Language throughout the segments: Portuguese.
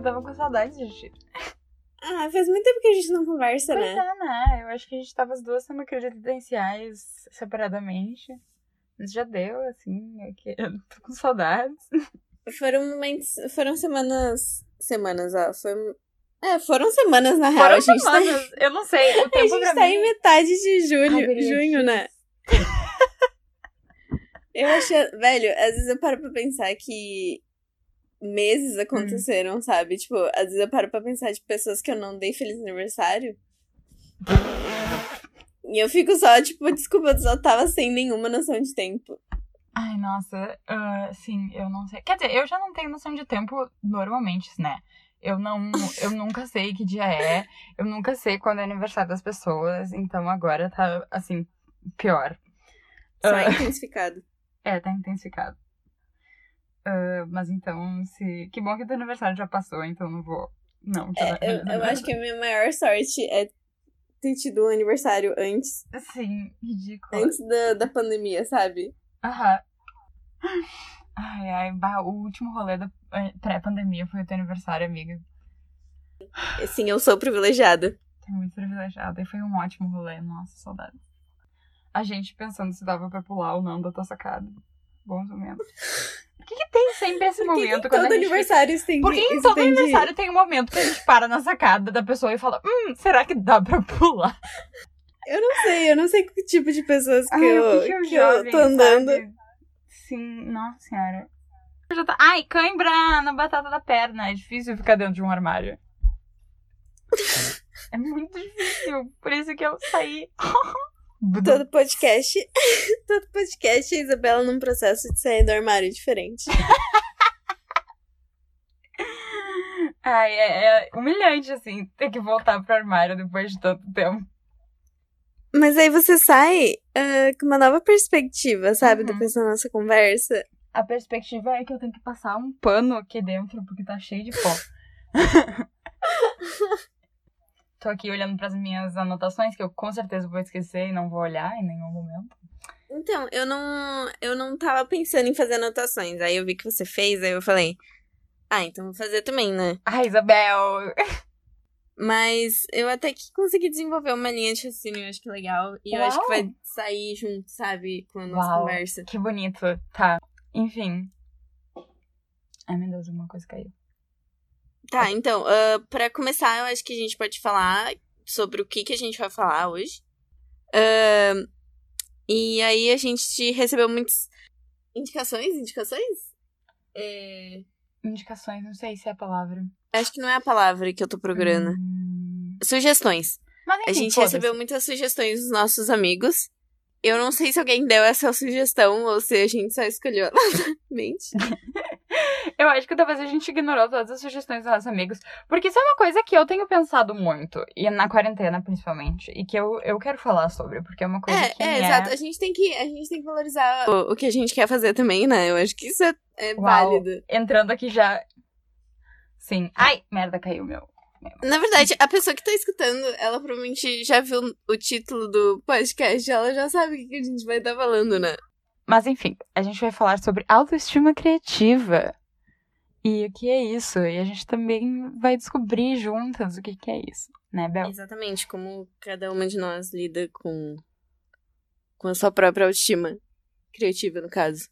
Eu tava com saudade de ti. Ah, faz muito tempo que a gente não conversa, Pois né? é, né? Eu acho que a gente tava as duas sendo credenciais separadamente. Mas já deu, assim, é eu tô com saudades. Foram momentos. Foram semanas. Semanas, ó. Foi. É, foram semanas, na real. Foram a gente tá, semanas. Eu não sei, o a tempo gente pra tá mim... em metade de julho, Ai, junho, né? Eu acho, velho, às vezes eu paro pra pensar que meses aconteceram, sabe? Tipo, às vezes eu paro pra pensar de pessoas que eu não dei feliz aniversário. E eu fico só, tipo, desculpa, eu só tava sem nenhuma noção de tempo. Ai, nossa, ah, sim, eu não sei. Quer dizer, eu já não tenho noção de tempo normalmente, né? Eu não, eu nunca sei que dia é, eu nunca sei quando é aniversário das pessoas, então agora tá, assim, pior. Só Ah. intensificado. É, tá intensificado. Ah, mas então, se. Que bom que teu aniversário já passou, então não vou. Não, É, eu, eu acho que a minha maior sorte é ter tido um aniversário antes, Sim, ridículo. antes da, da pandemia, sabe? Aham. Ai, ai, bah, o último rolê da eh, pré-pandemia foi o teu aniversário, amiga. Sim, eu sou privilegiada. Tô muito privilegiada. E foi um ótimo rolê. Nossa, saudade. A gente pensando se dava pra pular ou não da tua sacada. Bons momentos. Que, que tem sempre esse Por que momento que quando todo aniversário tem Por que em todo tem de- aniversário tem um momento que a gente para na sacada da pessoa e fala Hum, será que dá pra pular? Eu não sei, eu não sei que tipo de pessoas que, Ai, eu, que que o que eu jovem, tô andando. sabe? Sim, nossa senhora. Eu tá- Ai, cãibra na batata da perna. É difícil ficar dentro de um armário. É muito difícil. Por isso que eu saí. Todo podcast, todo podcast, a Isabela num processo de sair do armário diferente. Ai, é, é humilhante, assim, ter que voltar pro armário depois de tanto tempo. Mas aí você sai ah, com uma nova perspectiva, sabe? Uhum. Depois da nossa conversa. A perspectiva é que eu tenho que passar um pano aqui dentro, porque tá cheio de pó. Tô aqui olhando pras minhas anotações, que eu com certeza vou esquecer e não vou olhar em nenhum momento. Então, eu não, eu não tava pensando em fazer anotações. Aí eu vi que você fez, aí eu falei, ah, então vou fazer também, né? Ai, Isabel! Mas eu até que consegui desenvolver uma linha de raciocínio, eu acho que legal. E eu acho que Uau! vai sair junto, sabe, com a nossa Uau. conversa. Que bonito. Tá. Enfim. Ai, meu Deus, alguma coisa caiu. Tá, então, ah, pra começar, eu acho que a gente pode falar sobre o que, que a gente vai falar hoje. Ah, e aí a gente recebeu muitas indicações, indicações? É, Indicações, não sei se é a palavra. acho que não é a palavra que eu tô procurando. Hum, Sugestões. Mas enfim, A gente recebeu muitas sugestões dos nossos amigos. Eu não sei se alguém deu essa sugestão ou se a gente só escolheu aleatoriamente. Eu acho que talvez a gente ignorou todas as sugestões dos nossos amigos. Porque isso é uma coisa que eu tenho pensado muito. E na quarentena, principalmente. E que eu, eu quero falar sobre. Porque é uma coisa É, que é, me exato. A gente tem que, a gente tem que valorizar o, o que a gente quer fazer também, né? Eu acho que isso é, é Uau. válido. Entrando aqui já... Sim. Ai, merda, caiu meu. Na verdade, a pessoa que tá escutando, ela provavelmente já viu o título do podcast, ela já sabe o que que a gente vai estar falando, né? Mas enfim, a gente vai falar sobre autoestima criativa. E o que é isso? E a gente também vai descobrir juntas o que, que é isso, né, Bel? Exatamente, como cada uma de nós lida com, com a sua própria autoestima criativa, no caso.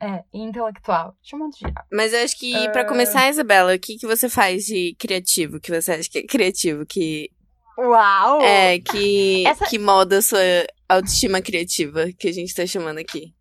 É, intelectual. De um modo geral. Mas eu acho que, Ah. pra começar, Isabela, o que, que você faz de criativo? Que você acha que é criativo? Que Uau! é, que, Essa- que molda a sua autoestima criativa, que a gente tá chamando aqui.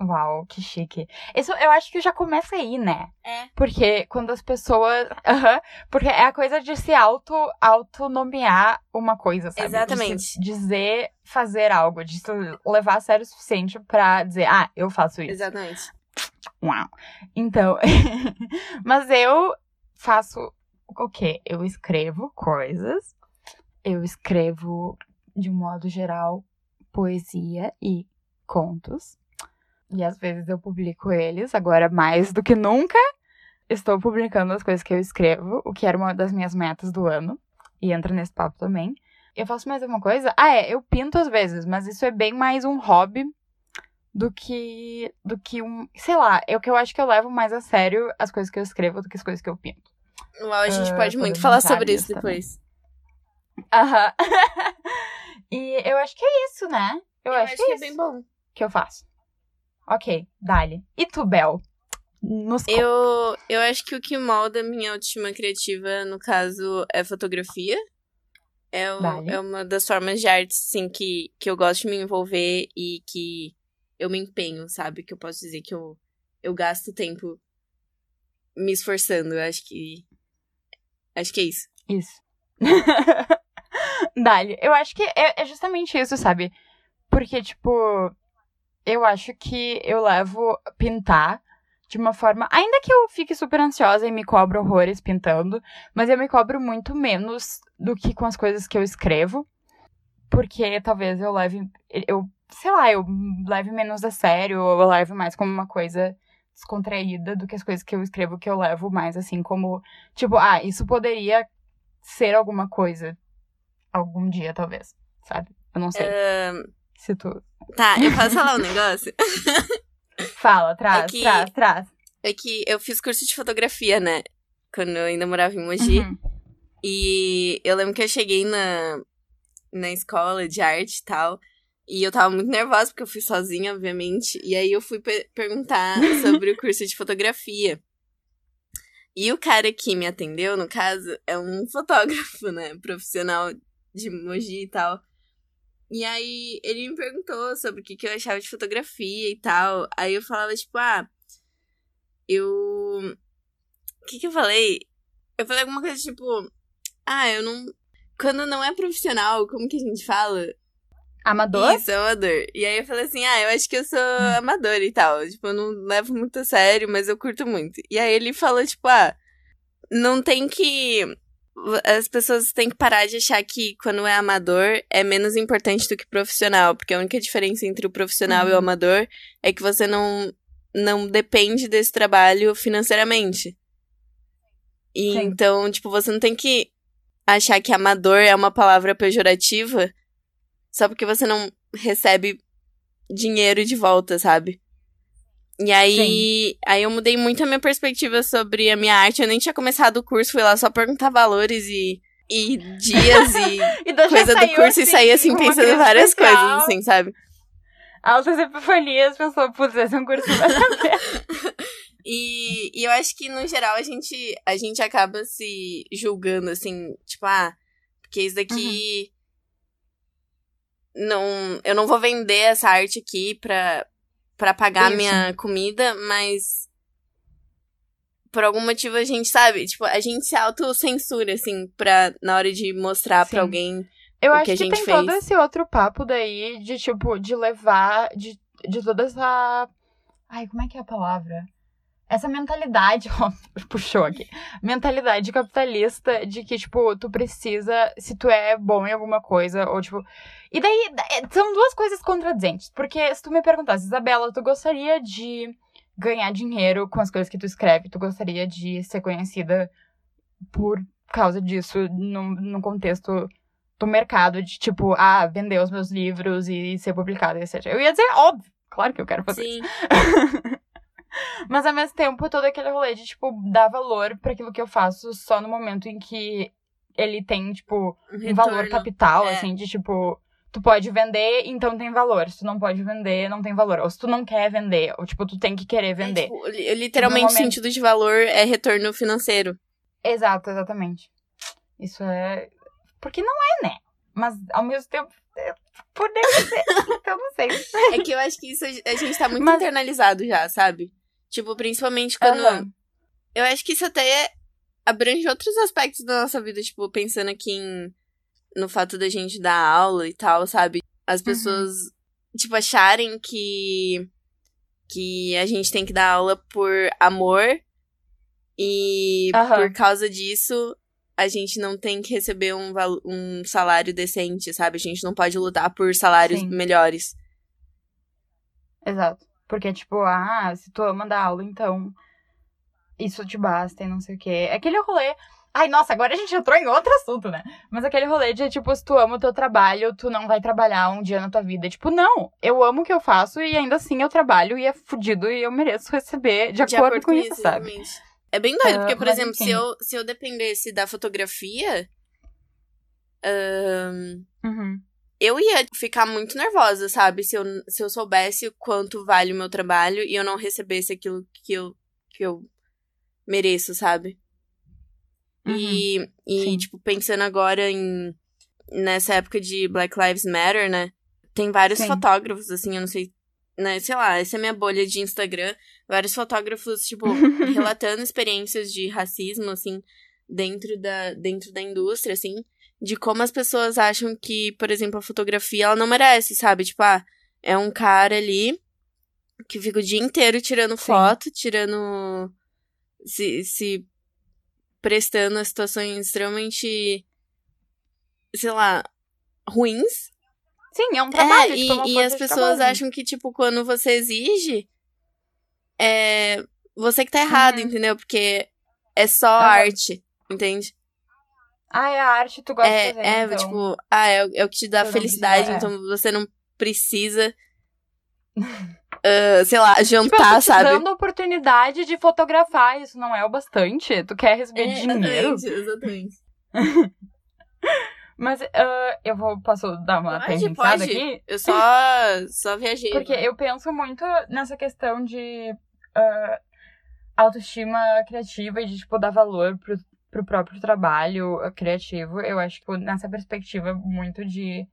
Uau, que chique. Isso eu acho que já começa aí, né? É. Porque quando as pessoas. Aham. porque é a coisa de se auto, autonomear uma coisa, sabe? Exatamente. dizer fazer algo, de se levar a sério o suficiente pra dizer, ah, eu faço isso. Exatamente. Uau. Então, mas eu faço o quê? Eu escrevo coisas, eu escrevo, de um modo geral, poesia e contos. E às vezes eu publico eles, agora mais do que nunca. Estou publicando as coisas que eu escrevo, o que era uma das minhas metas do ano. E entra nesse papo também. Eu faço mais alguma coisa? Ah, é, eu pinto às vezes, mas isso é bem mais um hobby do que. do que um. Sei lá, é o que eu acho que eu levo mais a sério as coisas que eu escrevo do que as coisas que eu pinto. Uau, a gente Ah, pode muito falar sobre isso depois. Aham. e eu acho que é isso, né? Eu, acho, que é, isso bem bom. que eu faço. Ok, Dali. E tu, Bel? Nos. Eu, eu acho que o que molda minha autoestima criativa, no caso, é fotografia. É, o- Vale. é uma das formas de arte, assim, que, que eu gosto de me envolver e que eu me empenho, sabe? Que eu posso dizer que eu, eu gasto tempo me esforçando. Eu acho que. Acho que é isso. Isso. Dali. Eu acho que é, é justamente isso, sabe? Porque, tipo, eu acho que eu levo pintar de uma forma. Ainda que eu fique super ansiosa e me cobro horrores pintando, mas eu me cobro muito menos do que com as coisas que eu escrevo. Porque talvez eu leve. Eu, sei lá, eu leve menos a sério, ou eu leve mais como uma coisa descontraída do que as coisas que eu escrevo que eu levo mais assim como. Tipo, ah, isso poderia ser alguma coisa algum dia, talvez, sabe? Eu não sei. Ahn, Se tu. tá, eu posso falar um negócio? Fala, traz, É que- traz, traz. É que eu fiz curso de fotografia, né? Quando eu ainda morava em Mogi. Uhum. E eu lembro que eu cheguei na, na escola de arte e tal. E eu tava muito nervosa, porque eu fui sozinha, obviamente. E aí eu fui pe- perguntar sobre o curso de fotografia. E o cara que me atendeu, no caso, é um fotógrafo, né? Profissional de Mogi e tal. E aí ele me perguntou sobre o que, que eu achava de fotografia e tal. Aí eu falava, tipo, ah, eu. O que, que eu falei? Eu falei alguma coisa tipo. Ah, eu não. Quando não é profissional, como que a gente fala? Amador? Isso, amador. E aí eu falei assim, ah, eu acho que eu sou amador e tal. Tipo, eu não levo muito a sério, mas eu curto muito. E aí ele falou, tipo, ah, não tem que. As pessoas têm que parar de achar que quando é amador é menos importante do que profissional. Porque a única diferença entre o profissional e o Uhum. amador é que você não, não depende desse trabalho financeiramente. E Sim. então, tipo, você não tem que achar que amador é uma palavra pejorativa só porque você não recebe dinheiro de volta, sabe? E aí, aí eu mudei muito a minha perspectiva sobre a minha arte. Eu nem tinha começado o curso, fui lá só perguntar valores e, e dias e E coisa do curso e saí assim pensando várias social, coisas, assim, sabe? Altas epifanias, pensou, putz, esse é um curso. E, e eu acho que, no geral, a gente, a gente acaba se julgando, assim, tipo, ah, porque isso daqui. Não, eu não vou vender essa arte aqui pra, pra pagar Isso. minha comida, mas. Por algum motivo a gente sabe, tipo, a gente se autocensura, assim, pra, na hora de mostrar pra alguém. Eu O acho que a que, tem fez. todo esse outro papo daí de, tipo, de levar, de, de toda essa. Ai, como é que é a palavra? Essa mentalidade, ó, puxou aqui. Mentalidade capitalista de que, tipo, tu precisa, se tu é bom em alguma coisa, ou tipo. E daí, é, são duas coisas contradizentes. Porque se tu me perguntasse, Isabela, tu gostaria de ganhar dinheiro com as coisas que tu escreve? Tu gostaria de ser conhecida por causa disso, num, num contexto do mercado de tipo, ah, vender os meus livros e ser publicado, etc. Eu ia dizer, óbvio, claro que eu quero fazer isso. Mas ao mesmo tempo, todo aquele rolê de, tipo, dar valor pra aquilo que eu faço só no momento em que ele tem, tipo, um valor retorno. capital, é. assim, de tipo, tu pode vender, então tem valor. Se tu não pode vender, não tem valor. Ou se tu não quer vender, ou tipo, tu tem que querer É, vender. tipo, li- literalmente, momento. sentido de valor é retorno financeiro. Exato, exatamente. Isso é. Porque não é, né? Mas ao mesmo tempo. é, Poderia ser. então não sei. É que eu acho que isso a a gente tá muito Mas- internalizado já, sabe? Tipo, principalmente quando. Aham. Eu acho que isso até abrange outros aspectos da nossa vida, tipo, pensando aqui em, no fato da gente dar aula e tal, sabe? As pessoas, tipo, acharem que, que a gente tem que dar aula por amor e Aham. por causa disso a gente não tem que receber um, val- um salário decente, sabe? A gente não pode lutar por salários Sim. melhores. Exato. Porque, tipo, ah, se tu ama dar aula, então. Isso te basta e não sei o quê. É aquele rolê. Ai, nossa, agora a gente entrou em outro assunto, né? Mas aquele rolê de, tipo, se tu ama o teu trabalho, tu não vai trabalhar um dia na tua vida. Tipo, não, eu amo o que eu faço e ainda assim eu trabalho e é fudido e eu mereço receber de, de acordo, acordo, com isso, isso sabe? É bem doido, uh, porque, por exemplo, se eu, se eu dependesse da fotografia. Um, uhum. Eu ia ficar muito nervosa, sabe? Se eu, se eu soubesse quanto vale o meu trabalho e eu não recebesse aquilo que eu, que eu mereço, sabe? Uhum. E, e tipo, pensando agora em. Nessa época de Black Lives Matter, né? Tem vários Sim. fotógrafos, assim, eu não sei. Né, sei lá, essa é minha bolha de Instagram. Vários fotógrafos, tipo, relatando experiências de racismo, assim, dentro da, dentro da indústria, assim. De como as pessoas acham que, por exemplo, a fotografia, ela não merece, sabe? Tipo, ah, é um cara ali que fica o dia inteiro tirando Sim. foto, tirando. Se, se prestando a situações extremamente, sei lá, ruins. Sim, é um trabalho. É, tipo, e, e as pessoas acham que, tipo, quando você exige, é você que tá errado, uhum. entendeu? Porque é só arte, entende? Ah, é a arte, tu gosta é, de fazer, É, então. tipo, ah, é, é o que te dá felicidade, então você não precisa uh, sei lá, jantar, tipo, sabe? dando oportunidade de fotografar, isso não é o bastante? Tu quer receber é, dinheiro? Exatamente, exatamente. Mas uh, eu vou, posso dar uma pode, pensada aqui? Eu só, só viajei. Porque eu penso muito nessa questão de uh, autoestima criativa e de, tipo, dar valor pro, pro próprio trabalho criativo. Eu acho que nessa perspectiva muito de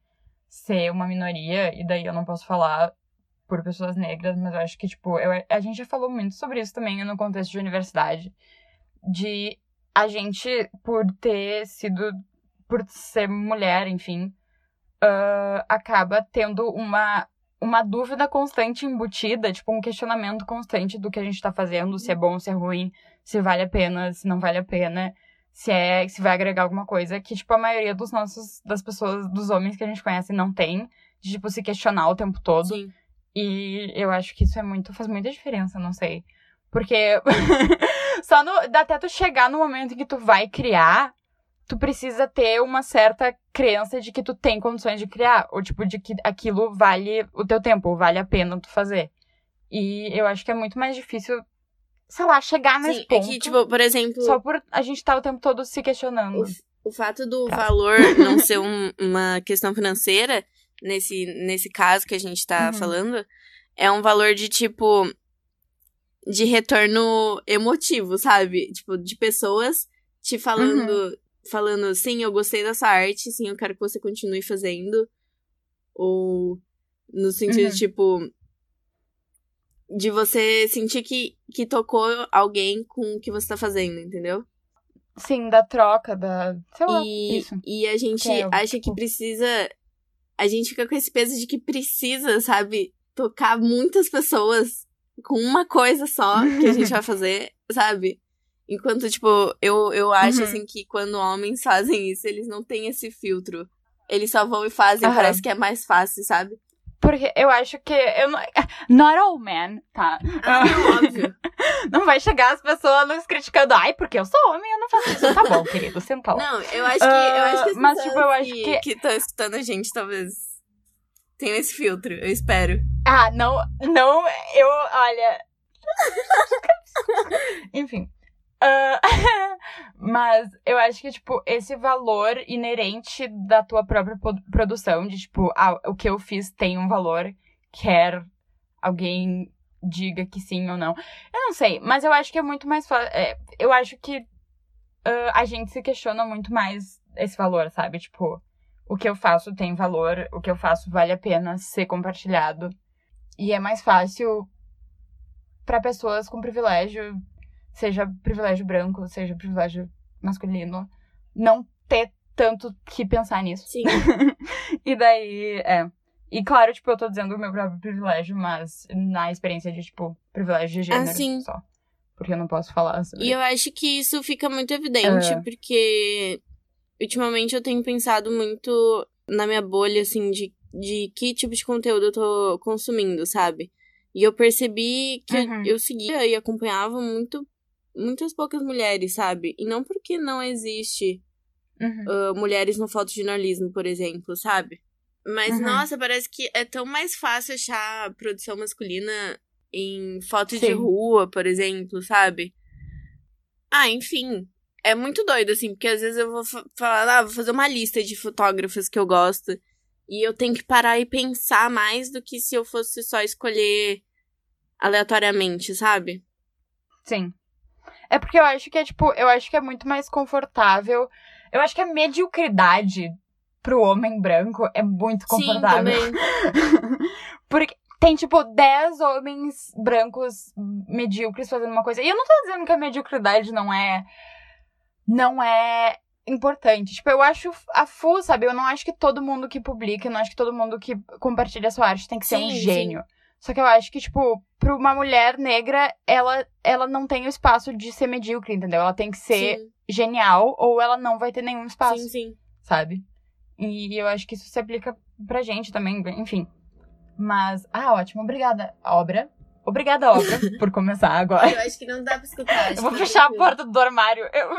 ser uma minoria, e daí eu não posso falar por pessoas negras, mas eu acho que, tipo, eu, a gente já falou muito sobre isso também no contexto de universidade. De a gente, por ter sido. por ser mulher, enfim, uh, acaba tendo uma, uma dúvida constante embutida, tipo, um questionamento constante do que a gente tá fazendo, se é bom, se é ruim, se vale a pena, se não vale a pena. Se é, se vai agregar alguma coisa que, tipo, a maioria dos nossos, das pessoas, dos homens que a gente conhece não tem, de, tipo, se questionar o tempo todo. Sim. E eu acho que isso é muito, faz muita diferença, não sei. Porque só no, até tu chegar no momento em que tu vai criar, tu precisa ter uma certa crença de que tu tem condições de criar. Ou tipo, de que aquilo vale o teu tempo, vale a pena tu fazer. E eu acho que é muito mais difícil, sei lá, chegar nesse Sim, ponto. É que, tipo, por exemplo. Só por a gente estar tá o tempo todo se questionando. O, o fato do tá. valor não ser um, uma questão financeira nesse, nesse caso que a gente tá uhum. falando, é um valor de tipo. de retorno emotivo, sabe? Tipo, de pessoas te falando. Uhum. Falando, sim, eu gostei dessa arte, sim, eu quero que você continue fazendo. Ou no sentido, uhum. tipo, de você sentir que, que tocou alguém com o que você tá fazendo, entendeu? Sim, da troca, da. Sei lá, e, isso. E a gente é, acha tipo... que precisa a gente fica com esse peso de que precisa, sabe, tocar muitas pessoas com uma coisa só que a gente vai fazer, sabe? Enquanto, tipo, eu, eu acho, uhum. assim, que quando homens fazem isso, eles não têm esse filtro. Eles só vão e fazem, uhum. parece que é mais fácil, sabe? Porque eu acho que. Eu não, not all men, tá? Ah, óbvio. Não vai chegar as pessoas nos criticando. Ai, porque eu sou homem, eu não faço isso. Tá bom, querido, senta lá. Não, eu acho que. Eu acho que as mas, tipo, eu acho que. Que estão escutando a gente, talvez. Tenham esse filtro, eu espero. Ah, não. Não, eu. Olha. Enfim. Uh, mas eu acho que, tipo, esse valor inerente da tua própria produção, de, tipo, ah, o que eu fiz tem um valor, quer alguém diga que sim ou não. Eu não sei, mas eu acho que é muito mais fácil. É, eu acho que uh, a gente se questiona muito mais esse valor, sabe? Tipo, o que eu faço tem valor, o que eu faço vale a pena ser compartilhado. E é mais fácil para pessoas com privilégio seja privilégio branco, seja privilégio masculino, não ter tanto que pensar nisso. Sim. e daí, é. E claro, tipo, eu tô dizendo o meu próprio privilégio, mas na experiência de, tipo, privilégio de gênero assim. só. Porque eu não posso falar sobre E eu acho que isso fica muito evidente, é. porque ultimamente eu tenho pensado muito na minha bolha, assim, de, de que tipo de conteúdo eu tô consumindo, sabe? E eu percebi que uhum. eu, eu seguia e acompanhava muito muitas poucas mulheres, sabe? E não porque não existe Uhum. uh, mulheres no fotojornalismo, por exemplo, sabe? Mas, Uhum. nossa, parece que é tão mais fácil achar produção masculina em fotos de rua, por exemplo, sabe? Ah, enfim. É muito doido, assim, porque às vezes eu vou fa- falar, ah, vou fazer uma lista de fotógrafas que eu gosto. E eu tenho que parar e pensar mais do que se eu fosse só escolher aleatoriamente, sabe? Sim. É porque eu acho que é, tipo, eu acho que é muito mais confortável. Eu acho que a mediocridade pro homem branco é muito confortável. Sim, também. Porque tem, tipo, 10 homens brancos medíocres fazendo uma coisa. E eu não tô dizendo que a mediocridade não é. Não é importante. Tipo, eu acho a full, sabe? Eu não acho que todo mundo que publica, eu não acho que todo mundo que compartilha sua arte tem que ser um Sim, sim. Só que eu acho que, tipo, pra uma mulher negra, ela, ela não tem o espaço de ser medíocre, entendeu? Ela tem que ser Sim, genial ou ela não vai ter nenhum espaço, sim, sim. sabe? E eu acho que isso se aplica pra gente também, enfim. Mas, ah, ótimo, obrigada, obra. Obrigada, obra, por começar agora. Eu acho que não dá pra escutar. Eu vou fechar a porta do armário. Eu...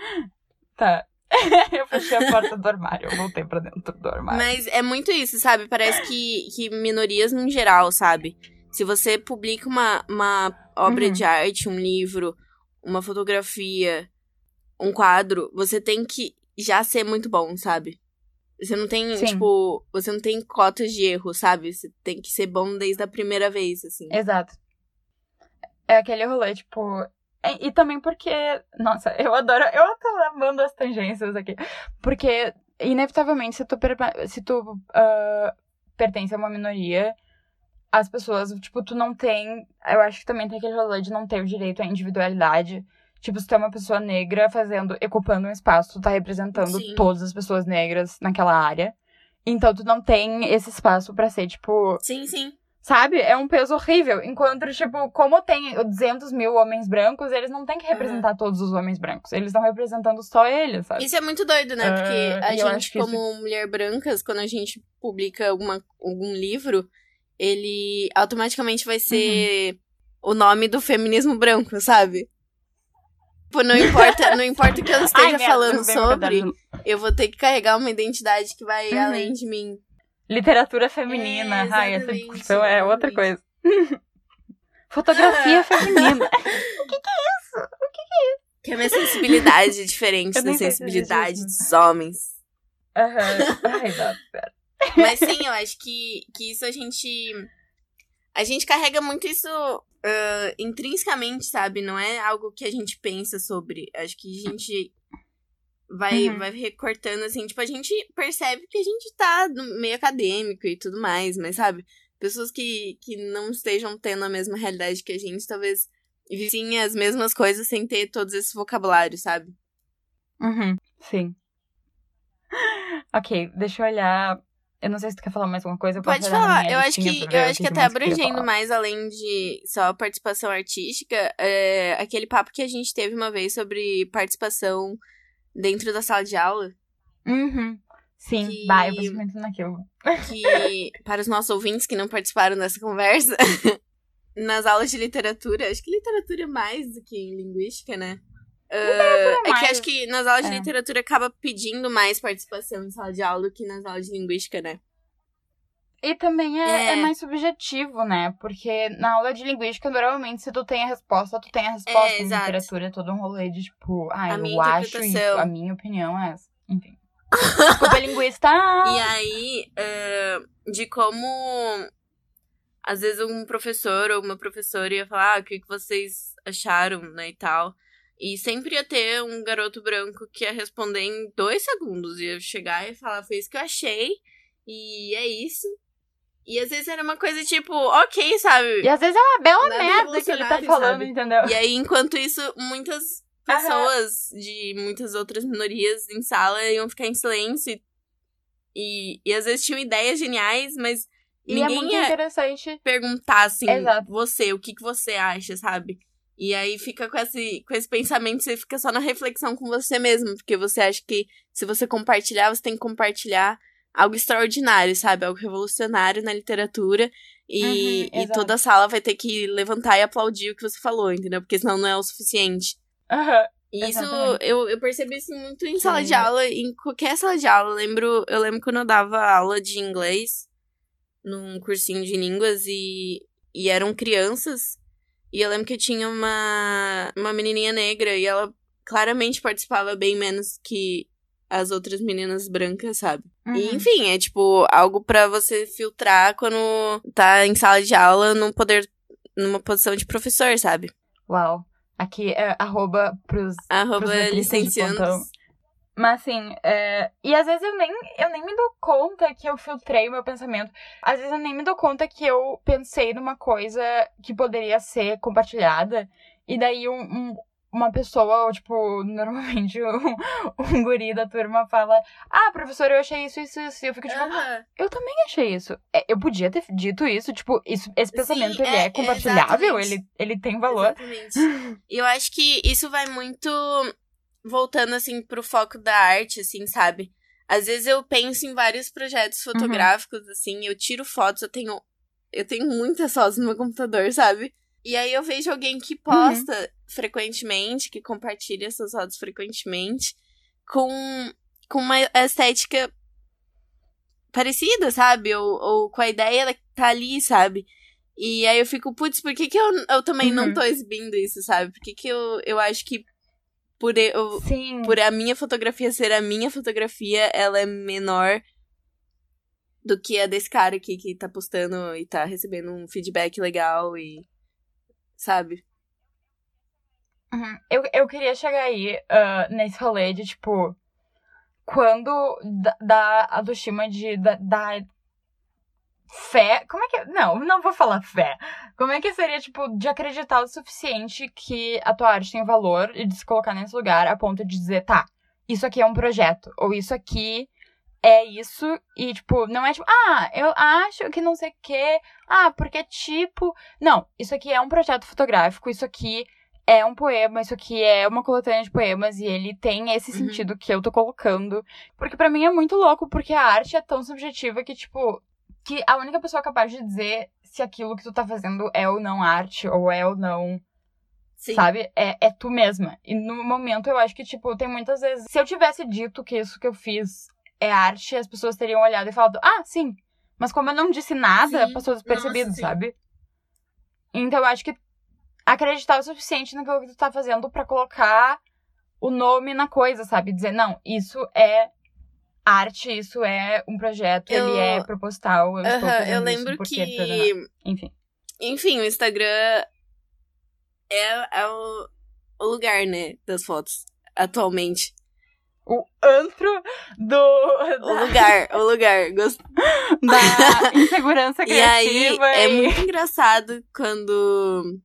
tá. eu fechei a porta do armário. Eu voltei pra dentro do armário. Mas é muito isso, sabe? Parece que, que minorias no geral, sabe? Se você publica uma, uma obra Uhum. de arte, um livro, uma fotografia, um quadro, você tem que já ser muito bom, sabe? Você não tem, Sim. tipo, você não tem cotas de erro, sabe? Você tem que ser bom desde a primeira vez, assim. Exato. É aquele rolê, tipo. E, e também porque. Nossa, eu adoro. Eu tô amando as tangências aqui. Porque, inevitavelmente, se tu, se tu ah, pertence a uma minoria, as pessoas, tipo, tu não tem. Eu acho que também tem aquele rolê de não ter o direito à individualidade. Tipo, se tu é uma pessoa negra fazendo, ocupando um espaço, tu tá representando Sim. todas as pessoas negras naquela área. Então tu não tem esse espaço pra ser, tipo, Sim, sim. Sabe? É um peso horrível. Enquanto, tipo, como tem 200 mil homens brancos, eles não têm que representar todos os homens brancos. Eles estão representando só eles, sabe? Isso é muito doido, né? Porque a eu acho gente, que isso- como mulher brancas, quando a gente publica alguma, algum livro, ele automaticamente vai ser Uhum. o nome do feminismo branco, sabe? Tipo, não importa, não importa o que eu esteja Ai, falando sobre, eu vou ter que carregar uma identidade que vai Uhum. além de mim. Literatura feminina. É, Ai, essa discussão é outra coisa. Fotografia feminina. Que é uma sensibilidade diferente Eu da nem sei se existe sensibilidade isso. dos homens. Aham. Ai, não, pera. Mas sim, eu acho que, que isso a gente. A gente carrega muito isso ah, intrinsecamente, sabe? Não é algo que a gente pensa sobre. Acho que a gente vai, Uhum. vai recortando, assim. Tipo, a gente percebe que a gente tá no meio acadêmico e tudo mais, mas sabe? Pessoas que, que não estejam tendo a mesma realidade que a gente, talvez vissem as mesmas coisas sem ter todos esses vocabulários, sabe? Uhum, sim. Ok, deixa eu olhar. Eu não sei se tu quer falar mais alguma coisa. eu Pode falar. Eu acho que, eu acho que até abrangendo mais, além de só participação artística, é aquele papo que a gente teve uma vez sobre participação dentro da sala de aula, Uhum. Sim, Que- vai, eu muito naquilo. que para os nossos ouvintes que não participaram dessa conversa, nas aulas de literatura, acho que literatura mais do que linguística, né? Ah, é que acho que nas aulas de É. literatura acaba pedindo mais participação em sala de aula do que nas aulas de linguística, né? E também é, É. é mais subjetivo, né? Porque na aula de linguística, normalmente, se tu tem a resposta, tu tem a resposta. É, em exato. literatura é todo um rolê de, tipo, ah, A eu acho isso, a minha opinião é essa. Enfim. Desculpa, linguista. E aí, ah, de como às vezes um professor ou uma professora ia falar ah, o que, que vocês acharam, né, e tal. E sempre ia ter um garoto branco que ia responder em dois segundos. Ia chegar e falar, foi isso que eu achei. E é isso. E às vezes era uma coisa tipo, ok, sabe? E às vezes é uma bela Nada merda que ele tá falando, sabe? entendeu? E aí, enquanto isso, muitas Aham. pessoas de muitas outras minorias em sala iam ficar em silêncio. E, e às vezes tinham ideias geniais, mas E é ninguém muito ia interessante. perguntar assim, Exato. você, o que, que você acha, sabe? E aí fica com esse, com esse pensamento, você fica só na reflexão com você mesmo, porque você acha que se você compartilhar, você tem que compartilhar algo extraordinário, sabe? Algo revolucionário na literatura. E, Uhum, e toda a sala vai ter que levantar e aplaudir o que você falou, entendeu? Porque senão não é o suficiente. Aham. E Isso, eu, eu percebi isso muito em sala de aula, em qualquer sala de aula. Eu lembro, eu lembro quando eu dava aula de inglês num cursinho de línguas e, e eram crianças. E eu lembro que tinha uma, uma menininha negra e ela claramente participava bem menos que as outras meninas brancas, sabe? E, Uhum. enfim, é tipo algo pra você filtrar quando tá em sala de aula num poder, numa posição de professor, sabe? Uau. Aqui é arroba pros Arroba Pros letristas de licenciando. plantão. Mas assim, é, e às vezes eu nem, eu nem me dou conta que eu filtrei o meu pensamento. Às vezes eu nem me dou conta que eu pensei numa coisa que poderia ser compartilhada. E daí um, um- uma pessoa, tipo, normalmente um, um guri da turma fala: Ah, professor, eu achei isso, isso, isso. E eu fico tipo, Aham. eu também achei isso. É, eu podia ter dito isso, tipo, isso, esse pensamento Sim, ele é, é, compartilhável, exatamente. ele, ele tem valor. Exatamente. E eu acho que isso vai muito voltando, assim, pro foco da arte, assim, sabe? Às vezes eu penso em vários projetos Uhum. fotográficos, assim, eu tiro fotos, eu tenho. Eu tenho muitas fotos no meu computador, sabe? E aí eu vejo alguém que posta frequentemente, que compartilha essas fotos frequentemente, com, com uma estética parecida, sabe? Ou, ou com a ideia que tá ali, sabe? E aí eu fico, putz, por que, que eu, eu também não Uhum. tô exibindo isso, sabe? Por que, que eu, eu acho que por eu, Sim. por a minha fotografia ser a minha fotografia, ela é menor do que a desse cara aqui que tá postando e tá recebendo um feedback legal e. Sabe? Uhum. Eu, eu queria chegar aí ah, nesse rolê de, tipo, quando dá- dá a autoestima de da, da fé. Como é que. Não, não vou falar fé. Como é que seria, tipo, de acreditar o suficiente que a tua arte tem valor e de se colocar nesse lugar a ponto de dizer, tá, isso aqui é um projeto, ou isso aqui é isso, e, tipo, não é tipo, ah, eu acho que não sei o quê, ah, porque, tipo. Não, isso aqui é um projeto fotográfico, isso aqui é um poema, isso aqui é uma coletânea de poemas e ele tem esse Uhum. sentido que eu tô colocando. Porque pra mim é muito louco, porque a arte é tão subjetiva que, tipo, que a única pessoa capaz de dizer se aquilo que tu tá fazendo é ou não arte, ou é ou não, Sim. sabe? É, é tu mesma. E no momento eu acho que, tipo, tem muitas vezes. Se eu tivesse dito que isso que eu fiz é arte, as pessoas teriam olhado e falado, ah, sim. Mas como eu não disse nada, Sim. passou despercebido, Nossa, sabe? Então eu acho que acreditar o suficiente naquilo que tu tá fazendo pra colocar o nome na coisa, sabe? Dizer, não, isso é arte, isso é um projeto, Eu- ele é proposital, eu estou Aham, fazendo eu isso lembro porque... que. Enfim. Enfim, o Instagram é, é o, o lugar, né, das fotos, atualmente. O antro do... O lugar, o lugar. Gost... da insegurança E aí, criativa. é e- muito engraçado quando.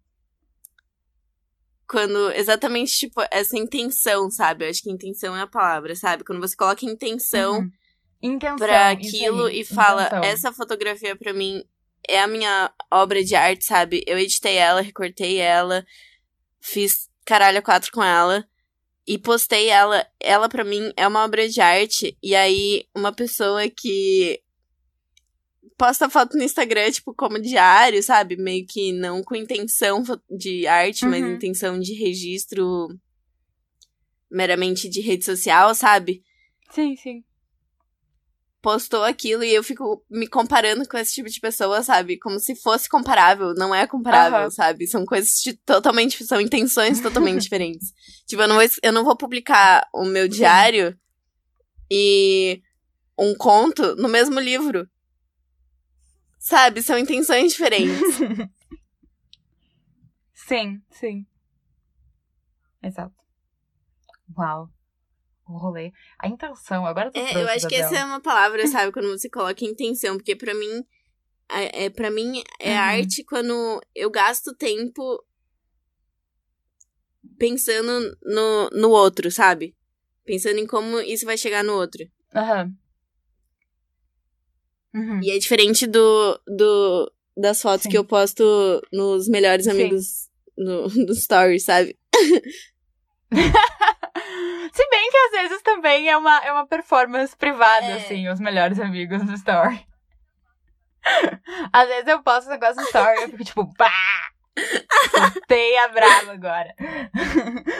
Quando exatamente, tipo, essa intenção, sabe? Eu acho que intenção é a palavra, sabe? Quando você coloca intenção Uhum. Intenção, pra aquilo aí, e fala, intenção. essa fotografia pra mim é a minha obra de arte, sabe? Eu editei ela, recortei ela, fiz caralho quatro com ela e postei ela. Ela pra mim é uma obra de arte. E aí, uma pessoa que posta foto no Instagram, tipo, como diário, sabe? Meio que não com intenção de arte, mas Uhum. intenção de registro meramente de rede social, sabe? Sim, sim. postou aquilo e eu fico me comparando com esse tipo de pessoa, sabe? Como se fosse comparável. Não é comparável, Aham. sabe? São coisas totalmente. São intenções totalmente diferentes. Tipo, eu não, vou, eu não vou publicar o meu diário e um conto no mesmo livro. Sabe? São intenções diferentes. Sim, sim. Exato. Uau. O rolê. A intenção, agora tu É, eu acho que essa é uma palavra, sabe? Quando você coloca intenção. Porque pra mim, é, pra mim, é Uhum. arte quando eu gasto tempo pensando no, no outro, sabe? Pensando em como isso vai chegar no outro. Aham. Uhum. E é diferente do, do das fotos Sim. que eu posto nos melhores amigos no, no story, sabe? Se bem que às vezes também é uma, é uma performance privada, É. assim, os melhores amigos do story. Às vezes eu posto um negócio no story e eu fico tipo, pá! Soltei a brava agora.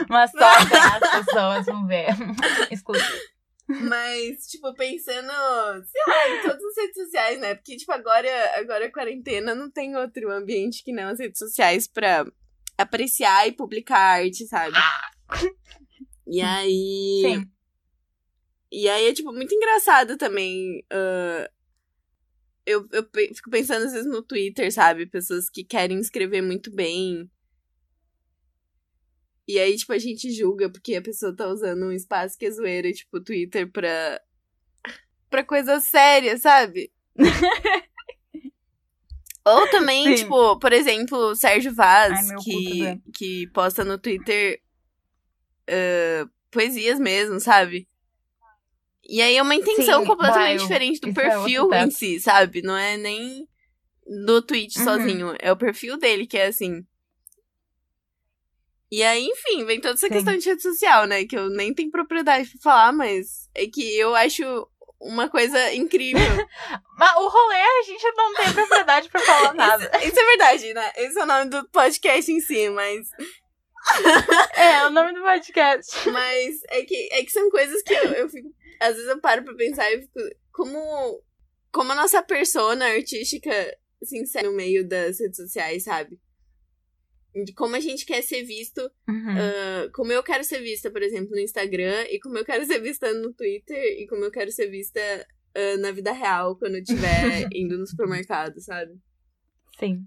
Mas só as pessoas vão ver. Exclusivo. Mas, tipo, pensando, sei lá, em todas as redes sociais, né? Porque, tipo, agora, agora a quarentena não tem outro ambiente que não as redes sociais pra apreciar e publicar arte, sabe? E aí. Sim. E aí é, tipo, muito engraçado também. ah, eu, eu fico pensando às vezes no Twitter, sabe? Pessoas que querem escrever muito bem. E aí, tipo, a gente julga porque a pessoa tá usando um espaço que é zoeira, tipo, o Twitter pra. pra coisa séria, sabe? Ou também, Sim. tipo, por exemplo, o Sérgio Vaz, Ai, que, tá que posta no Twitter ah, poesias mesmo, sabe? E aí é uma intenção Sim, completamente eu- diferente do isso é perfil em teto. si, sabe? Não é nem do tweet Uhum. sozinho. É o perfil dele que é assim. E aí, enfim, vem toda essa Sim. questão de rede social, né? Que eu nem tenho propriedade pra falar, mas é que eu acho uma coisa incrível. Mas o rolê a gente não tem propriedade pra falar nada. Isso é verdade, né? Esse é o nome do podcast em si, mas É, é o nome do podcast. Mas é que, é que são coisas que eu, eu fico. Às vezes eu paro pra pensar e fico. Como, como a nossa persona artística se insere no meio das redes sociais, sabe? De como a gente quer ser visto. Uhum. ah, como eu quero ser vista, por exemplo, no Instagram, e como eu quero ser vista no Twitter, e como eu quero ser vista ah, na vida real quando eu estiver indo no supermercado, sabe? Sim.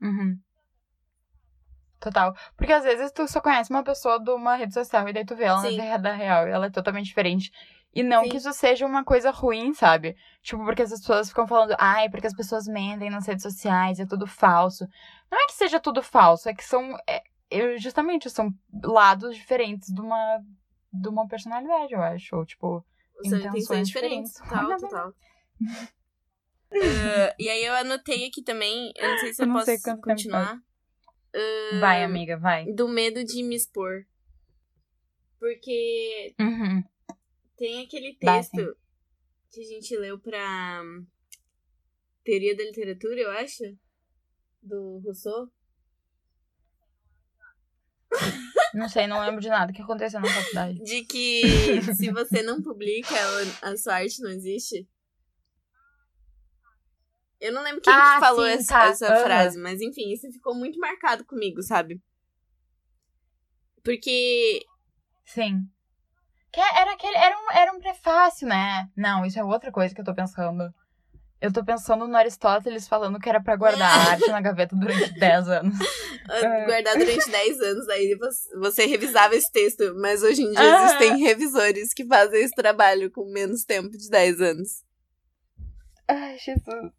Uhum. Total. Porque às vezes tu só conhece uma pessoa de uma rede social e daí tu vê ela Sim. na vida real e ela é totalmente diferente. E não Sim. que isso seja uma coisa ruim, sabe? Tipo, porque as pessoas ficam falando, ai, porque as pessoas mentem nas redes sociais, é tudo falso. Não é que seja tudo falso, é que são. é- justamente, são lados diferentes de uma, de uma personalidade, eu acho. Ou, tipo, São Intenções diferentes. diferentes. Total, total. Ah, e aí eu anotei aqui também, eu não sei se eu, Eu posso sei continuar. Ah, vai, amiga, vai. Do medo de me expor. Porque Uhum. Tem aquele texto que a gente leu pra hum, Teoria da Literatura, eu acho, do Rousseau. Não sei, não lembro de nada que aconteceu na faculdade. De que se você não publica, a sua arte não existe. Eu não lembro quem Ah, que falou sim, essa, tá. essa Aham. frase, mas enfim, isso ficou muito marcado comigo, sabe? Porque. Sim. Que era aquele. Era um, era um prefácio, né? Não, isso é outra coisa que eu tô pensando. Eu tô pensando no Aristóteles falando que era pra guardar a arte na gaveta durante 10 anos. ah, Guardar durante 10 anos, aí você, revisava esse texto, mas hoje em dia existem revisores que fazem esse trabalho com menos tempo de 10 anos. Ai, Jesus.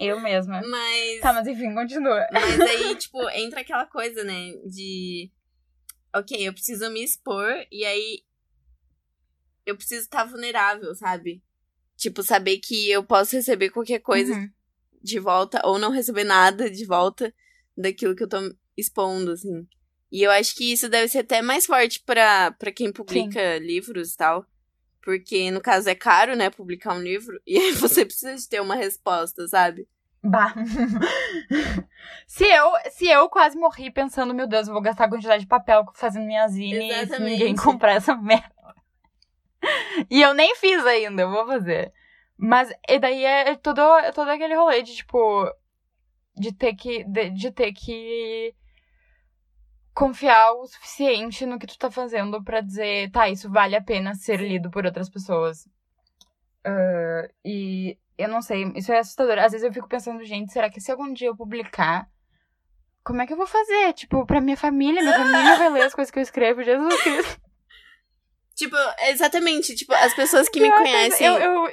Eu mesma. Mas. Tá, mas enfim, continua. Mas aí, tipo, entra aquela coisa, né? De. Ok, eu preciso me expor e aí. Eu preciso estar vulnerável, sabe? Tipo, saber que eu posso receber qualquer coisa Uhum. de volta ou não receber nada de volta daquilo que eu tô expondo, assim. E eu acho que isso deve ser até mais forte pra, pra quem publica livros e tal. Porque, no caso, é caro, né, publicar um livro. E aí você precisa de ter uma resposta, sabe? Bah. se, eu, se eu quase morri pensando, meu Deus, eu vou gastar a quantidade de papel fazendo minha zine e ninguém comprar essa merda. E eu nem fiz ainda, eu vou fazer. Mas e daí é todo, é todo aquele rolê de, tipo, de ter que. De, de ter que confiar o suficiente no que tu tá fazendo pra dizer, tá, isso vale a pena ser lido por outras pessoas. Ah, e eu não sei, isso é assustador. Às vezes eu fico pensando, gente, será que se algum dia eu publicar, como é que eu vou fazer? Tipo, pra minha família, minha família vai ler as coisas que eu escrevo, Jesus Cristo. Tipo, exatamente. Tipo, as pessoas que me conhecem Eu, eu,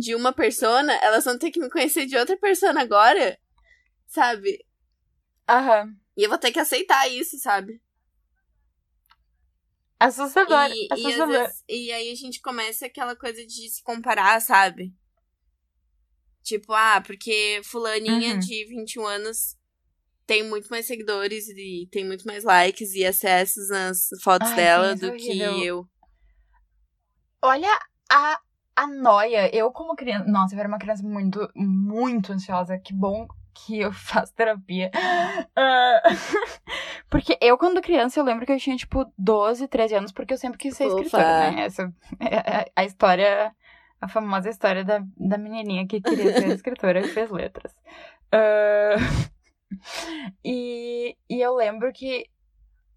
de uma persona, elas vão ter que me conhecer de outra persona agora, sabe? aham. E eu vou ter que aceitar isso, sabe? Assustador, E, e, assustador. vezes- e aí a gente começa aquela coisa de se comparar, sabe? Tipo, ah, porque fulaninha Uhum. de 21 anos tem muito mais seguidores e tem muito mais likes e acessos nas fotos Ai, dela é do que eu. Olha a, a noia. Eu, como criança. Nossa, eu era uma criança muito, muito ansiosa. Que bom que eu faço terapia. Ah, porque eu, quando criança, eu lembro que eu tinha, tipo, 12, 13 anos, porque eu sempre quis ser Fofa. escritora, né? Essa é a história. A famosa história da, da menininha que queria ser escritora e fez letras. Ah, e, e eu lembro que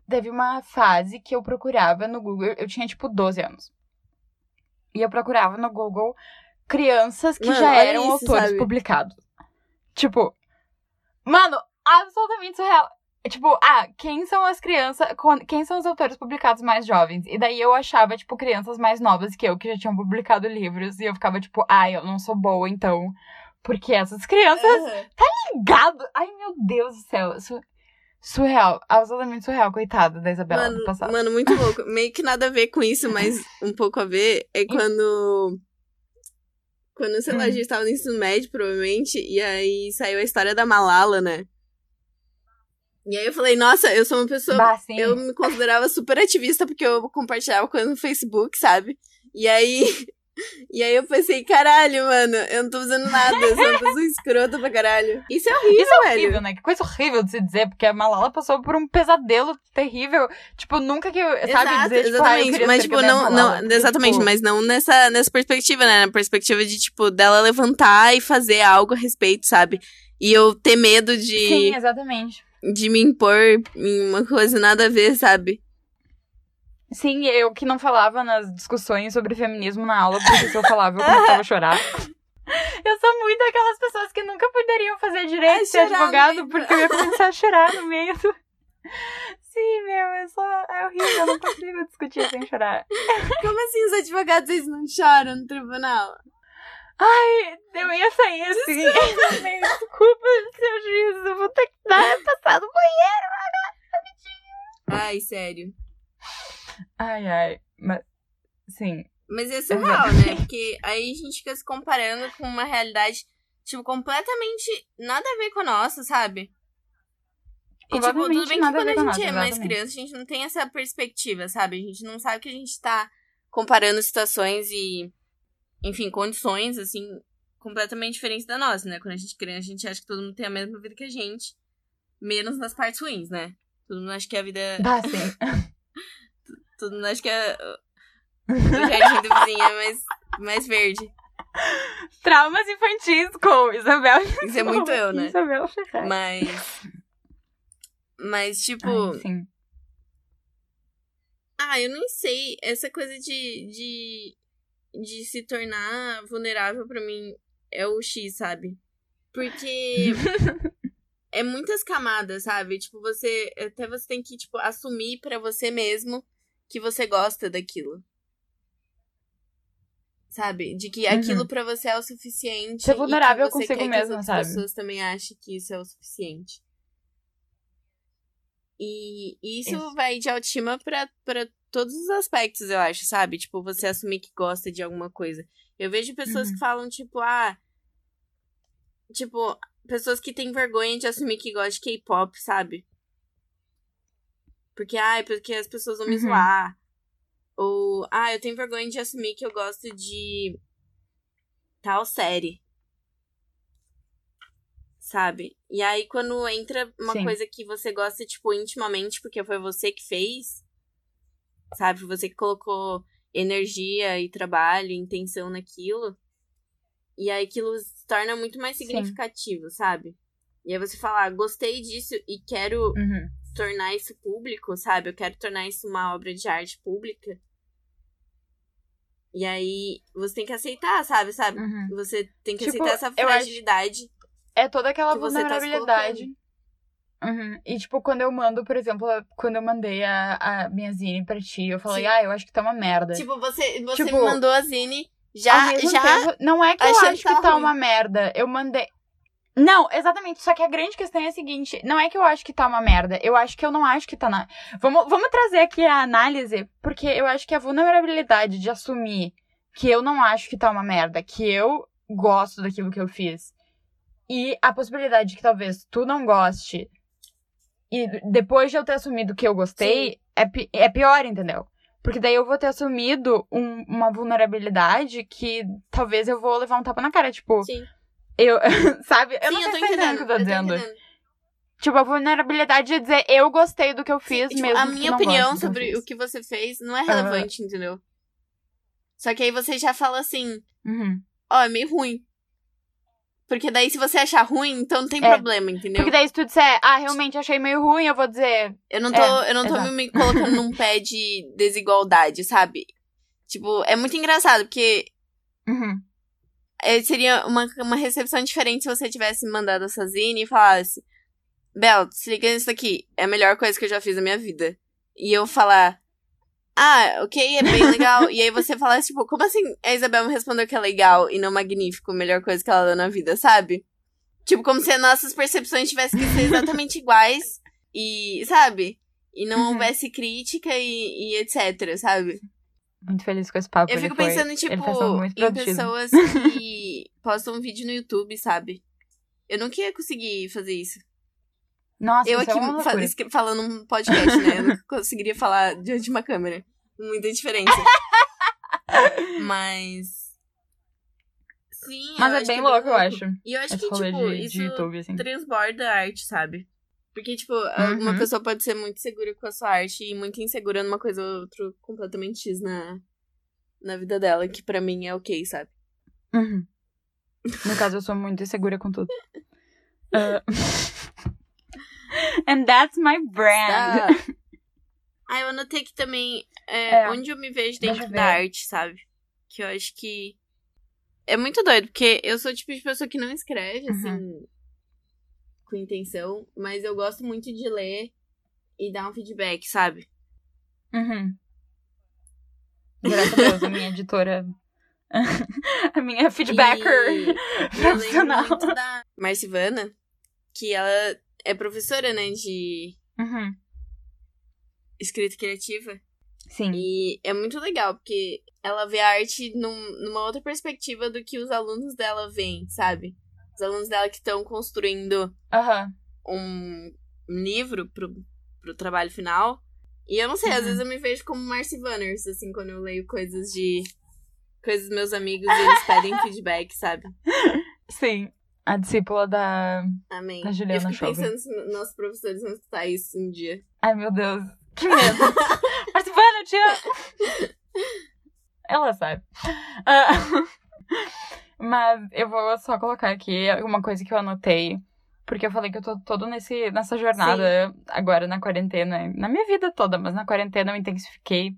teve uma fase que eu procurava no Google. Eu tinha, tipo, 12 anos. E eu procurava no Google crianças que Mano, já eram isso, autores sabe? publicados. Tipo, mano, absolutamente surreal. Tipo, ah, quem são as crianças. Quem são os autores publicados mais jovens? E daí eu achava, tipo, crianças mais novas que eu, que já tinham publicado livros. E eu ficava, tipo, ah, eu não sou boa, então. Porque essas crianças Aham. ligado. Ai, meu Deus do céu. Su- surreal. Absolutamente surreal. Coitada da Isabela Mano, do passado. mano, muito louco. Meio que nada a ver com isso, mas um pouco a ver é quando. Quando, sei lá, a Hum. gente tava no ensino médio, provavelmente, e aí saiu a história da Malala, né? E aí eu falei, nossa, eu sou uma pessoa. Bah, sim. Eu me considerava super ativista porque eu compartilhava coisa no Facebook, sabe? E aí. E aí eu pensei, caralho, mano, eu não tô fazendo nada, eu sou uma pessoa escrota pra caralho. Isso é horrível, Isso é velho. horrível, né? Que coisa horrível de se dizer, porque a Malala passou por um pesadelo terrível. Tipo, nunca que eu, sabe, Exato, dizer, tipo, ah, exatamente. mas, tipo, não, Malala. não, Porque, exatamente, tipo, mas não nessa, nessa perspectiva, né? Na perspectiva de, tipo, dela levantar e fazer algo a respeito, sabe? E eu ter medo de, Sim, exatamente. De me impor em uma coisa nada a ver, sabe? Sim, eu que não falava nas discussões sobre feminismo na aula, porque se eu falava, eu começava a chorar. Eu sou muito aquelas pessoas que nunca poderiam fazer direito e ser advogado, porque eu ia começar a chorar no meio do... Sim, meu, eu sou... É horrível, eu não consigo discutir sem chorar. Como assim os advogados, eles não choram no tribunal? Ai, eu ia sair assim. Desculpa, seu juiz, eu vou ter que dar passar no banheiro. Ai, sério. Ai, ai, mas... Sim, Mas é surreal, né? Porque aí a gente fica se comparando com uma realidade, tipo, completamente nada a ver com a nossa, sabe? E, tipo, tudo bem que quando a gente nossa, é mais exatamente. criança, a gente não tem essa perspectiva, sabe? A gente não sabe que a gente tá comparando situações e, enfim, condições, assim, completamente diferentes da nossa, né? Quando a gente é criança, a gente acha que todo mundo tem a mesma vida que a gente, menos nas partes ruins, né? Todo mundo acha que a vida. Bah, sim. Todo mundo acha que a, o jardim do vizinho é mais, mais verde. Traumas infantis com Isabel. Isso é muito eu, né? Isabel Ferrari. Mas. Mas, tipo. Ai, sim. Ah, eu nem sei. Essa coisa de, de, de se tornar vulnerável pra mim é o X, sabe? Porque é muitas camadas, sabe? Tipo, você. Até você tem que, tipo, assumir pra você mesmo que você gosta daquilo. Sabe? De que Uhum. aquilo pra você é o suficiente. Ser e vulnerável você consigo quer que mesmo, as sabe? pessoas também achem que isso é o suficiente. E isso, Isso. vai de autoestima pra, pra todos os aspectos, eu acho, sabe? Tipo, você assumir que gosta de alguma coisa. Eu vejo pessoas Uhum. que falam, tipo, ah. Tipo, pessoas que têm vergonha de assumir que gostam de K-pop, sabe? Porque, ai, porque as pessoas vão me Uhum. zoar. Ou, ah, eu tenho vergonha de assumir que eu gosto de tal série. Sabe? E aí, quando entra uma Sim. coisa que você gosta, tipo, intimamente, porque foi você que fez, sabe? Você que colocou energia e trabalho e intenção naquilo. E aí aquilo se torna muito mais Sim. significativo, sabe? E aí você fala, ah, gostei disso e quero Uhum. tornar isso público, sabe? Eu quero tornar isso uma obra de arte pública. E aí você tem que aceitar, sabe? Sabe? Uhum. Você tem que Tipo, aceitar essa fragilidade. É toda aquela tá vulnerabilidade. Uhum. E, tipo, quando eu mando, por exemplo, quando eu mandei a, a minha zine pra ti, eu falei, Sim. ah, eu acho que tá uma merda. Tipo, você, você Tipo, me mandou a Zine já, já tempo, não é que eu acho que que tá tá ruim. uma merda. Eu mandei. Não, exatamente. Só que a grande questão é a seguinte: não é que eu acho que tá uma merda. Eu acho que eu não acho que tá na. Vamos, vamos trazer aqui a análise, porque eu acho que a vulnerabilidade de assumir que eu não acho que tá uma merda, que eu gosto daquilo que eu fiz, e a possibilidade de que talvez tu não goste, e depois de eu ter assumido que eu gostei, é, pi- é pior, entendeu? Porque daí eu vou ter assumido um- uma vulnerabilidade que talvez eu vou levar um tapa na cara. Tipo, Sim. eu. sabe? Eu Sim, não eu tô tá entendendo o que eu tô eu dizendo. entendendo. Tipo, a vulnerabilidade de dizer eu gostei do que eu fiz, Tipo, mesmo a que minha opinião eu sobre o que você fez não é relevante, entendeu? Só que aí você já fala assim, Uhum. ó, é meio ruim. Porque daí se você achar ruim, então não tem É. problema, entendeu? Porque daí se tu disser, ah, realmente achei meio ruim, eu vou dizer. Eu não tô, É, eu não tô exato. me colocando num pé de desigualdade, sabe? Tipo, é muito engraçado, porque Uhum. é, seria uma, uma recepção diferente se você tivesse mandado essa zine e falasse: Bel, se liga nisso aqui, é a melhor coisa que eu já fiz na minha vida. E eu falar. Ah, ok, é bem legal. e aí você falasse, tipo, como assim a Isabel me respondeu que é legal e não magnífico, melhor coisa que ela deu na vida, sabe? Tipo, como se as nossas percepções tivessem que ser exatamente iguais e, sabe? E não Uhum. houvesse crítica e, e etc, sabe? Muito feliz com esse papo. Eu fico foi- pensando, tipo, em pessoas que postam um vídeo no YouTube, sabe? Eu nunca ia conseguir fazer isso. Nossa, eu isso aqui é uma fa- loucura. escre- falando um podcast, né? Eu nunca conseguiria falar diante de uma câmera. Muita diferença. Mas. Sim, Mas é acho bem louco, eu acho. E eu acho Esse que, tipo, de, isso de YouTube, assim. transborda a arte, sabe? Porque, tipo, a- uma Uhum. pessoa pode ser muito segura com a sua arte e muito insegura numa coisa ou outra completamente X na, na vida dela, que pra mim é ok, sabe? Uhum. No caso, eu sou muito insegura com tudo. Uh, And that's my brand. Ah, ah, eu anotei que também é, É. onde eu me vejo dentro da arte, sabe? Que eu acho que é muito doido, porque eu sou o tipo de pessoa que não escreve, Uhum. assim, com intenção, mas eu gosto muito de ler e dar um feedback, sabe? Uhum. Graças a Deus, a minha editora. a minha feedbacker E- profissional. muito da Marcivana, que ela é professora, né, de Uhum. escrita criativa. Sim. E é muito legal, porque ela vê a arte num- numa outra perspectiva do que os alunos dela veem, sabe? Os alunos dela que estão construindo Aham. um livro pro, pro trabalho final. E eu não sei, às Uhum. vezes eu me vejo como Marcy Vanners, assim, quando eu leio coisas de. coisas dos meus amigos e eles pedem feedback, sabe? Sim. A discípula da. Amém. Da Juliana eu fico Chauvet. pensando se nossos professores vão escutar isso um dia. Ai, meu Deus. Que medo. Participando, eu te amo. Ela sabe. Ah, mas eu vou só colocar aqui uma coisa que eu anotei. Porque eu falei que eu tô todo nesse, nessa jornada agora na quarentena. Na minha vida toda, mas na quarentena eu intensifiquei.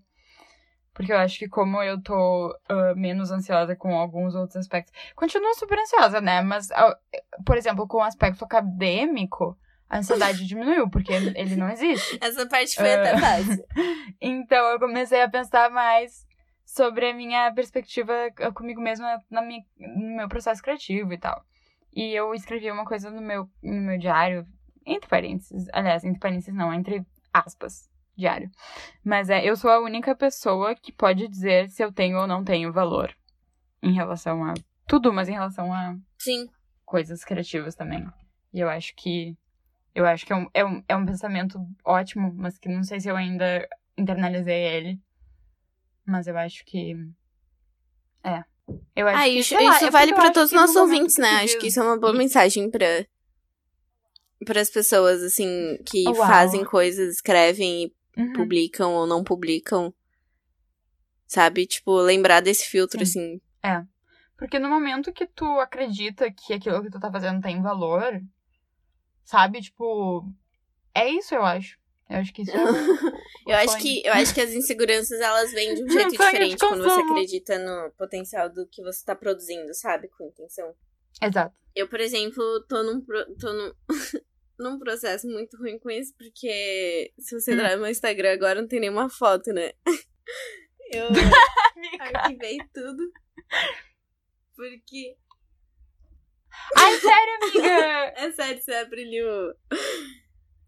Porque eu acho que como eu tô ah, menos ansiosa com alguns outros aspectos. Continuo super ansiosa, né? Mas, ah, por exemplo, com o aspecto acadêmico, a ansiedade diminuiu, porque ele não existe. Essa parte foi Ah. até fácil. Então eu comecei a pensar mais sobre a minha perspectiva comigo mesma na minha, no meu processo criativo e tal. E eu escrevi uma coisa no meu, no meu diário, entre parênteses, aliás, entre parênteses não, entre aspas, diário. Mas é, eu sou a única pessoa que pode dizer se eu tenho ou não tenho valor em relação a tudo, mas em relação a Sim. coisas criativas também. E eu acho que. Eu acho que é um, é um, é um pensamento ótimo, mas que não sei se eu ainda internalizei ele. Mas eu acho que. É. Eu acho Ah, que, isso, lá, isso é vale acho todos os nossos ouvintes, né? Acho que isso é uma boa mensagem pra para as pessoas assim que Uau. fazem coisas, escrevem e Uhum. publicam ou não publicam. Sabe? Tipo, lembrar desse filtro Sim. assim. Porque no momento que tu acredita que aquilo que tu tá fazendo tem valor, sabe? Tipo. É isso, eu acho. Eu acho que isso é. Eu acho sonho. que eu acho que as inseguranças elas vêm de um jeito diferente quando você acredita no potencial do que você tá produzindo, sabe? Com intenção. Exato. Eu, por exemplo, tô num, tô num, num processo muito ruim com isso, porque se você Hum. entrar no meu Instagram agora não tem nenhuma foto, né? Eu arquivei tudo. Porque. Ai, sério, amiga! É sério, você abre ali o.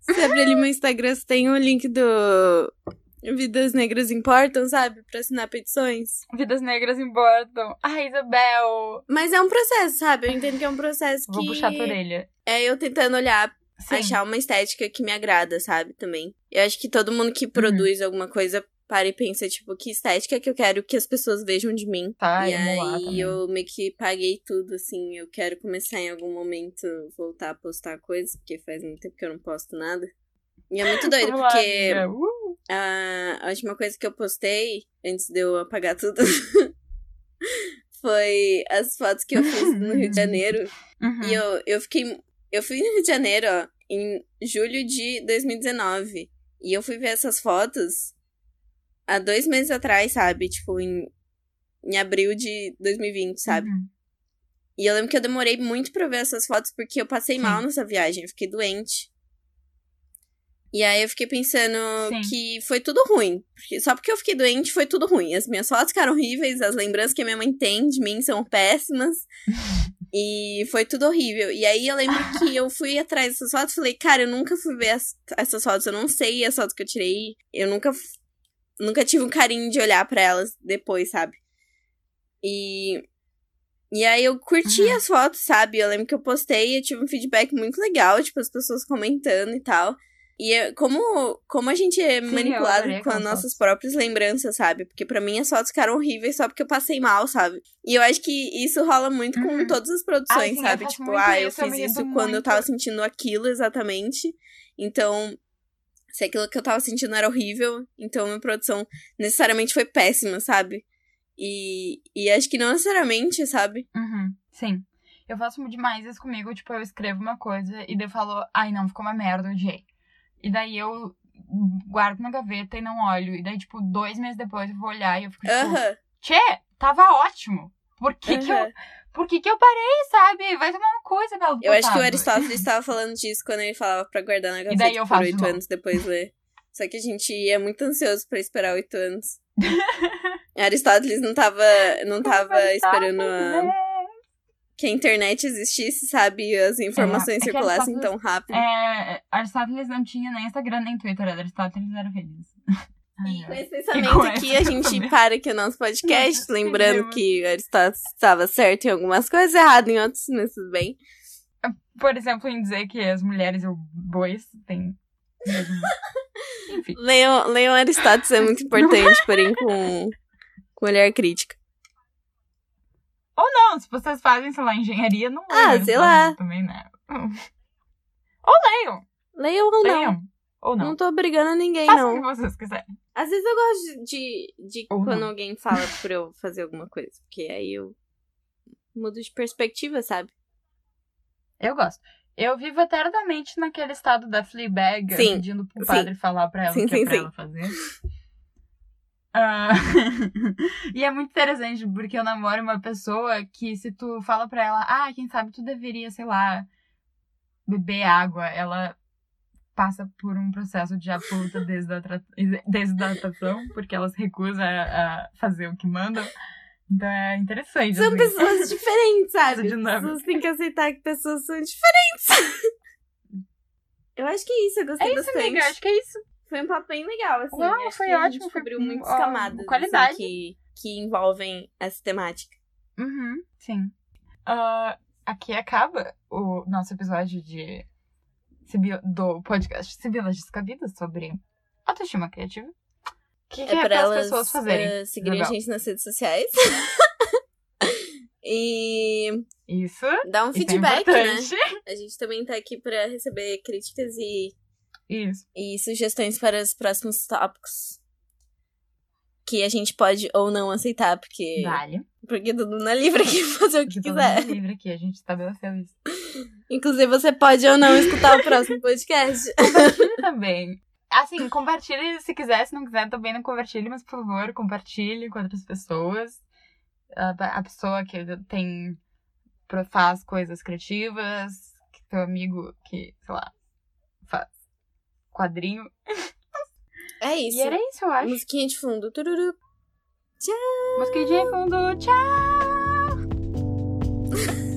Você abre ali meu Instagram, você tem o link do. Vidas Negras Importam, sabe? Pra assinar petições. Vidas negras importam. Ai, Isabel! Mas é um processo, sabe? Eu entendo que é um processo Vou que. puxar a tua orelha. É eu tentando olhar Sim. achar uma estética que me agrada, sabe? Também. Eu acho que todo mundo que produz alguma coisa para e pensa, tipo, que estética que eu quero que as pessoas vejam de mim. Tá, e aí eu meio que paguei tudo, assim. Eu quero começar em algum momento voltar a postar coisas, porque faz muito tempo que eu não posto nada. E é muito doido, porque. Uh! a, a última coisa que eu postei, antes de eu apagar tudo, foi as fotos que eu fiz no Rio de Janeiro. Uhum. E eu, eu fiquei. Eu fui no Rio de Janeiro, ó, em julho de 2019. E eu fui ver essas fotos há dois meses atrás, sabe? Tipo, em, em abril de 2020, sabe? Uhum. E eu lembro que eu demorei muito pra ver essas fotos porque eu passei Sim. mal nessa viagem, eu fiquei doente. E aí eu fiquei pensando Sim. que foi tudo ruim. Porque- Só porque eu fiquei doente foi tudo ruim. As minhas fotos ficaram horríveis, as lembranças que a minha mãe tem de mim são péssimas. e foi tudo horrível. E aí eu lembro que eu fui atrás dessas fotos e falei, cara, eu nunca fui ver as- essas fotos, eu não sei as fotos que eu tirei. Eu nunca, nunca tive um carinho de olhar pra elas depois, sabe? E. E aí eu curti Uhum. as fotos, sabe? Eu lembro que eu postei e eu tive um feedback muito legal, tipo, as pessoas comentando e tal. E eu- como, como a gente é Sim, manipulado com as nossas próprias lembranças, sabe? Porque pra mim as fotos ficaram horríveis só porque eu passei mal, sabe? E eu acho que isso rola muito com Uhum. todas as Ah, produções, eu sabe? Tipo, ah, eu fiz isso quando eu tava sentindo aquilo exatamente. Então, se aquilo que eu tava sentindo era horrível, então minha produção necessariamente foi péssima, sabe? E, e acho que não necessariamente, sabe? Uhum, sim. Eu faço demais isso comigo, tipo, eu escrevo uma coisa e daí eu falo, ai não, ficou uma merda, odiei. E daí eu guardo na gaveta e não olho. E daí, tipo, dois meses depois eu vou olhar e eu fico, tipo, Aham. Tchê, tava ótimo. Por que que eu, por que que eu parei, sabe? Vai tomar uma coisa, Belo Eu acho que o. Aristóteles estava falando disso quando ele falava pra guardar na daí gaveta eu por oito anos depois ler. Só que a gente é muito ansioso pra esperar oito anos. Aristóteles não tava, não tava esperando a- né? Que a internet existisse, sabe? As informações é que circulassem tão rápido. É, Aristóteles não tinha nem Instagram nem Twitter, Aristóteles era feliz. E com esse pensamento com aqui, a gente pensamento. para aqui o nosso podcast, Nossa, lembrando que Aristóteles estava certo em algumas coisas, errado em outras, mas tudo bem. Por exemplo, em dizer que as mulheres e os bois têm. Leiam, leiam Aristóteles, é muito importante, porém com, com olhar crítico. Ou não, se vocês fazem, sei lá, engenharia, não Ah, leiam sei Aristóteles lá. Também, né? Ou leiam. Leiam ou não. Leiam. Ou Não. não. tô obrigando ninguém, Façam o não. que vocês quiserem. Às vezes eu gosto de, de Ou quando não. alguém fala pra eu fazer alguma coisa, porque aí eu mudo de perspectiva, sabe? Eu gosto. Eu vivo eternamente naquele estado da Fleabag, Sim, pedindo pro sim. padre falar pra ela o que sim, é pra sim. ela fazer. Ah, e é muito interessante, porque eu namoro uma pessoa que se tu fala pra ela, ah, quem sabe tu deveria, sei lá, beber água, ela passa por um processo de absoluta desidratação, porque ela se recusa a, fazer o que mandam. Então é interessante. São assim. pessoas diferentes, sabe? As pessoas têm que aceitar que pessoas são diferentes. eu acho que é isso, eu gostei É isso, bastante. amiga, acho que é isso. Foi um papo bem legal, assim. Uau, acho foi que a ótimo, gente foi, descobriu hum, muitas camadas qualidade. assim, que, que envolvem essa temática. Uhum, sim. Ah, aqui acaba o nosso episódio de do podcast Sibilas Descabidas sobre autoestima criativa. O que, que é, pra para as pessoas fazerem? eh, seguirem Legal. a gente nas redes sociais. e Isso. dar um é feedback, né? importante. A gente também tá aqui pra receber críticas e, Isso. e sugestões para os próximos tópicos. Que a gente pode ou não aceitar, porque, Vale. porque todo mundo é livre aqui fazer o que Porque todo quiser. mundo é livre aqui, a gente estabeleceu isso. Inclusive, você pode ou não escutar o próximo podcast. Também. Assim, compartilhe se quiser, se não quiser também não compartilhe, mas por favor, compartilhe com outras pessoas. A, a pessoa que tem faz coisas criativas, que teu amigo que, sei lá, faz quadrinho. É isso. E era isso, eu acho. Musiquinha de fundo. Tururu. Tchau. Musiquinha de fundo. Tchau.